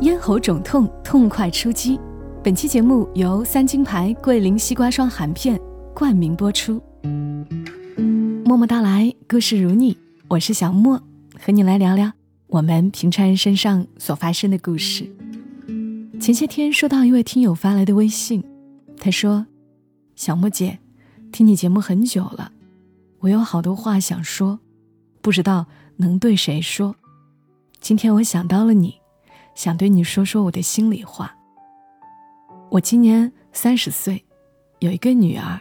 咽喉肿痛，痛快出击。本期节目由三金牌桂林西瓜霜含片冠名播出。默默到来，故事如你，我是小莫，和你来聊聊我们平常人身上所发生的故事。前些天收到一位听友发来的微信，他说：“小莫姐，听你节目很久了，我有好多话想说，不知道能对谁说。今天我想到了你，想对你说说我的心里话。我今年三十岁，有一个女儿，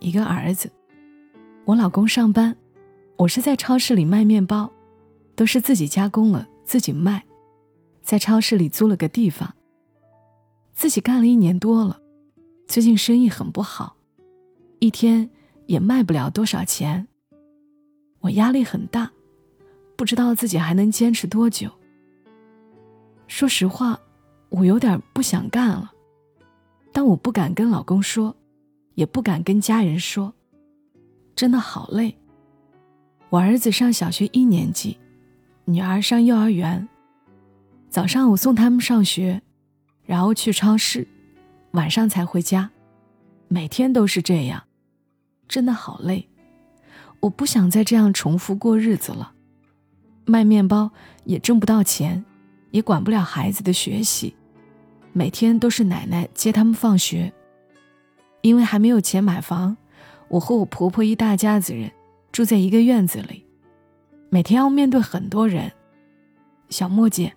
一个儿子。我老公上班，我是在超市里卖面包，都是自己加工了自己卖，在超市里租了个地方。”自己干了一年多了，最近生意很不好，一天也卖不了多少钱。我压力很大，不知道自己还能坚持多久。说实话，我有点不想干了，但我不敢跟老公说，也不敢跟家人说，真的好累。我儿子上小学一年级，女儿上幼儿园，早上我送他们上学。然后去超市，晚上才回家，每天都是这样，真的好累。我不想再这样重复过日子了。卖面包也挣不到钱，也管不了孩子的学习，每天都是奶奶接他们放学。因为还没有钱买房，我和我婆婆一大家子人住在一个院子里，每天要面对很多人。小莫姐，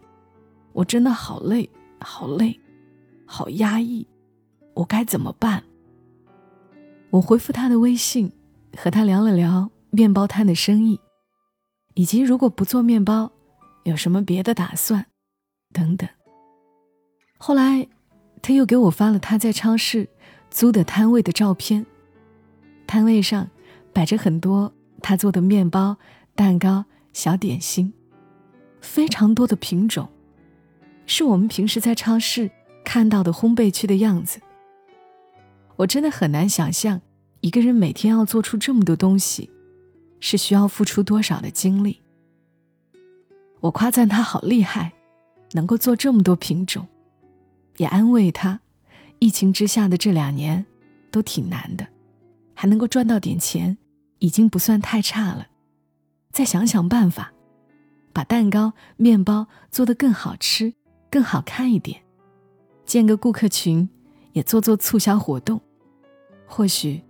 我真的好累，好累。好压抑，我该怎么办？我回复他的微信，和他聊了聊面包摊的生意，以及如果不做面包，有什么别的打算，等等。后来，他又给我发了他在超市租的摊位的照片，摊位上摆着很多他做的面包、蛋糕、小点心，非常多的品种，是我们平时在超市。看到的烘焙区的样子，我真的很难想象，一个人每天要做出这么多东西，是需要付出多少的精力。我夸赞他好厉害，能够做这么多品种，也安慰他，疫情之下的这两年都挺难的，还能够赚到点钱，已经不算太差了。再想想办法，把蛋糕、面包做得更好吃、更好看一点。建个顾客群，也做做促销活动，或许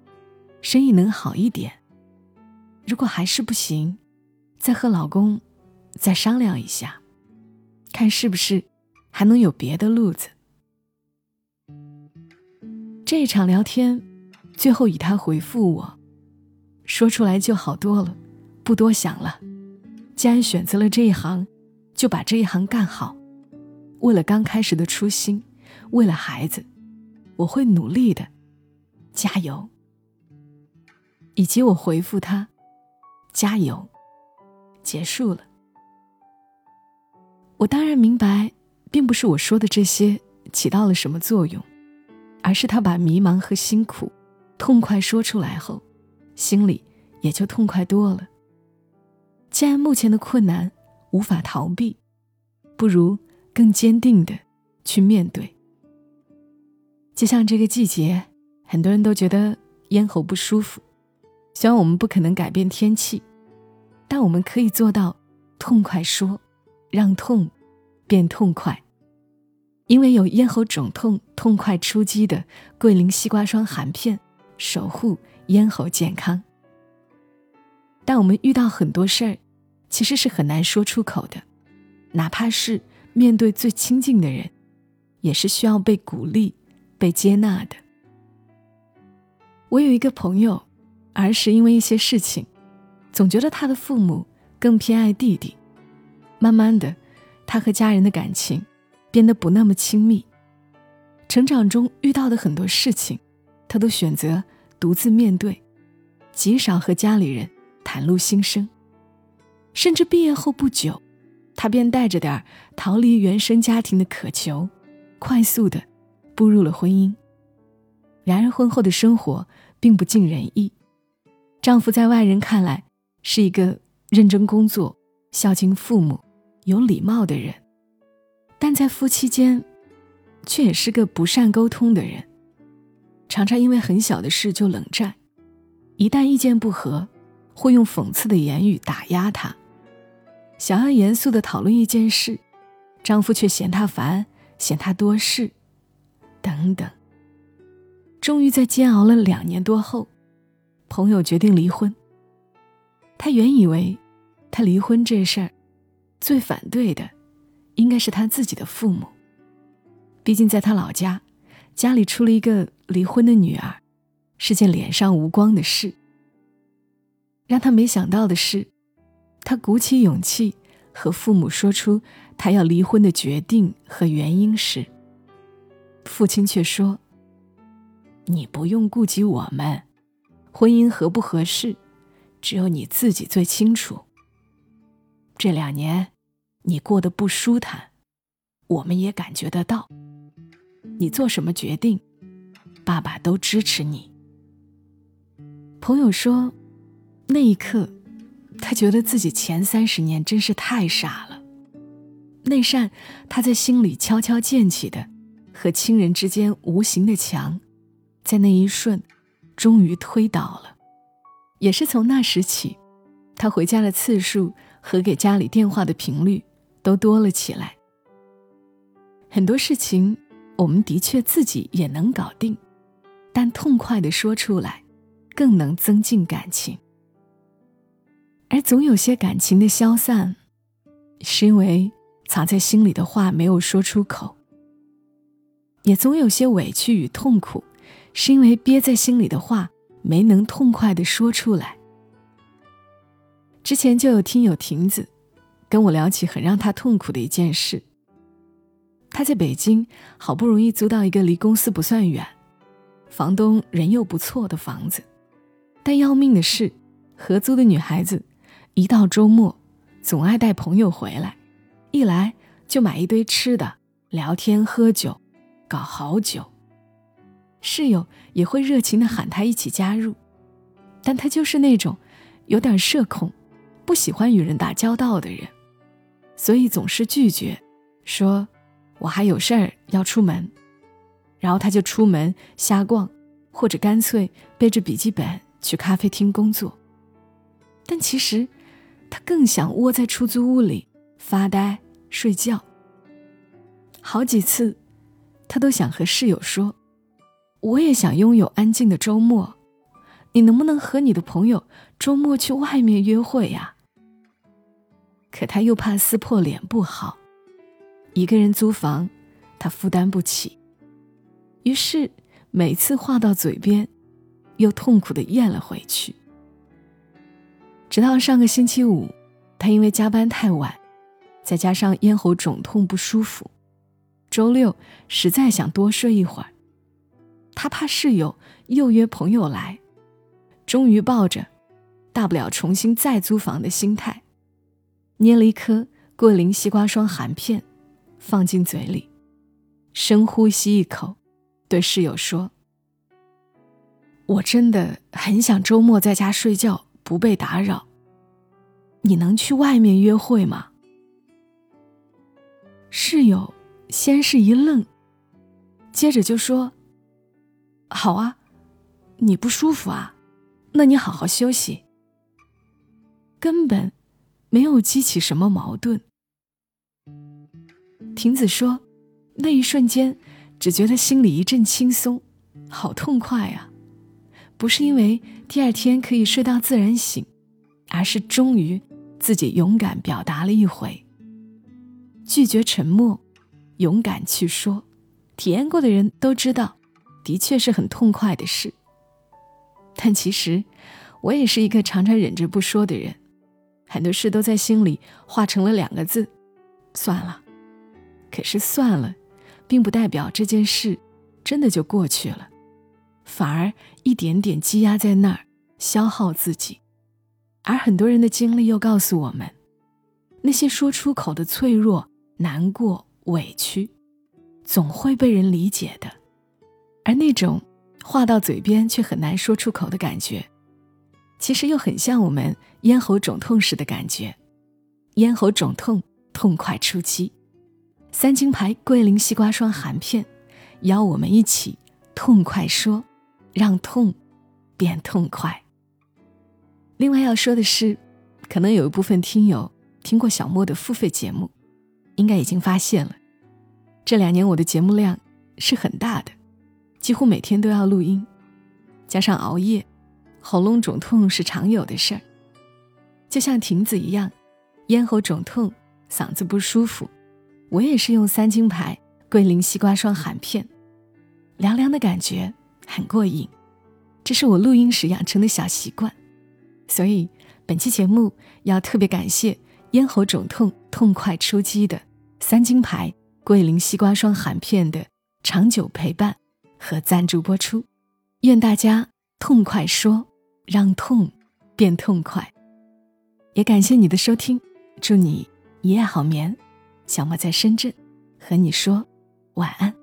生意能好一点。如果还是不行，再和老公再商量一下，看是不是还能有别的路子。这一场聊天，最后以他回复我，说出来就好多了，不多想了。既然选择了这一行，就把这一行干好。为了刚开始的初心。为了孩子，我会努力的，加油。以及我回复他，加油。结束了。我当然明白，并不是我说的这些起到了什么作用，而是他把迷茫和辛苦痛快说出来后，心里也就痛快多了。既然目前的困难无法逃避，不如更坚定的去面对。就像这个季节，很多人都觉得咽喉不舒服。虽然我们不可能改变天气，但我们可以做到痛快说，让痛变痛快。因为有咽喉肿痛痛快出击的桂林西瓜霜含片，守护咽喉健康。但我们遇到很多事儿，其实是很难说出口的，哪怕是面对最亲近的人，也是需要被鼓励。被接纳的。我有一个朋友，儿时因为一些事情，总觉得他的父母更偏爱弟弟。慢慢的，他和家人的感情变得不那么亲密。成长中遇到的很多事情，他都选择独自面对，极少和家里人袒露心声。甚至毕业后不久，他便带着点逃离原生家庭的渴求，快速的。步入了婚姻，然而婚后的生活并不尽人意。丈夫在外人看来是一个认真工作、孝敬父母、有礼貌的人，但在夫妻间，却也是个不善沟通的人，常常因为很小的事就冷战，一旦意见不合，会用讽刺的言语打压他。想要严肃的讨论一件事，丈夫却嫌她烦，嫌她多事，等等。终于在煎熬了两年多后，朋友决定离婚。他原以为，他离婚这事儿，最反对的，应该是他自己的父母。毕竟在他老家，家里出了一个离婚的女儿，是件脸上无光的事。让他没想到的是，他鼓起勇气和父母说出他要离婚的决定和原因时，父亲却说。你不用顾及我们，婚姻合不合适，只有你自己最清楚。这两年，你过得不舒坦，我们也感觉得到。你做什么决定，爸爸都支持你。朋友说，那一刻，他觉得自己前三十年真是太傻了。那扇他在心里悄悄建起的，和亲人之间无形的墙。在那一瞬，终于推倒了。也是从那时起，他回家的次数和给家里电话的频率都多了起来。很多事情，我们的确自己也能搞定，但痛快的说出来，更能增进感情。而总有些感情的消散，是因为藏在心里的话没有说出口；也总有些委屈与痛苦。是因为憋在心里的话没能痛快的说出来。之前就有听友亭子跟我聊起很让他痛苦的一件事。他在北京好不容易租到一个离公司不算远、房东人又不错的房子，但要命的是，合租的女孩子一到周末总爱带朋友回来，一来就买一堆吃的，聊天喝酒，搞好久。室友也会热情的喊他一起加入，但他就是那种有点社恐、不喜欢与人打交道的人，所以总是拒绝，说：“我还有事儿要出门。”然后他就出门瞎逛，或者干脆背着笔记本去咖啡厅工作。但其实，他更想窝在出租屋里发呆睡觉。好几次，他都想和室友说。我也想拥有安静的周末，你能不能和你的朋友周末去外面约会呀？可他又怕撕破脸不好，一个人租房，他负担不起，于是每次话到嘴边，又痛苦的咽了回去。直到上个星期五，他因为加班太晚，再加上咽喉肿痛不舒服，周六实在想多睡一会儿。他怕室友又约朋友来，终于抱着“大不了重新再租房”的心态，捏了一颗桂林西瓜霜含片，放进嘴里，深呼吸一口，对室友说：“我真的很想周末在家睡觉，不被打扰。你能去外面约会吗？”室友先是一愣，接着就说。好啊，你不舒服啊？那你好好休息。根本没有激起什么矛盾。婷子说，那一瞬间只觉得心里一阵轻松，好痛快啊！不是因为第二天可以睡到自然醒，而是终于自己勇敢表达了一回，拒绝沉默，勇敢去说。体验过的人都知道。的确是很痛快的事，但其实我也是一个常常忍着不说的人，很多事都在心里化成了两个字：算了。可是算了，并不代表这件事真的就过去了，反而一点点积压在那儿，消耗自己。而很多人的经历又告诉我们，那些说出口的脆弱、难过、委屈，总会被人理解的。而那种话到嘴边却很难说出口的感觉，其实又很像我们咽喉肿痛时的感觉。咽喉肿痛，痛快出击，三金牌桂林西瓜霜含片，邀我们一起痛快说，让痛变痛快。另外要说的是，可能有一部分听友听过小莫的付费节目，应该已经发现了，这两年我的节目量是很大的，几乎每天都要录音，加上熬夜，喉咙肿痛是常有的事儿。就像亭子一样，咽喉肿痛、嗓子不舒服，我也是用三金牌桂林西瓜霜含片，凉凉的感觉很过瘾，这是我录音时养成的小习惯。所以本期节目要特别感谢咽喉肿痛痛快出击的三金牌桂林西瓜霜含片的长久陪伴和赞助播出，愿大家痛快说，让痛变痛快。也感谢你的收听，祝你一夜好眠。小莫在深圳，和你说晚安。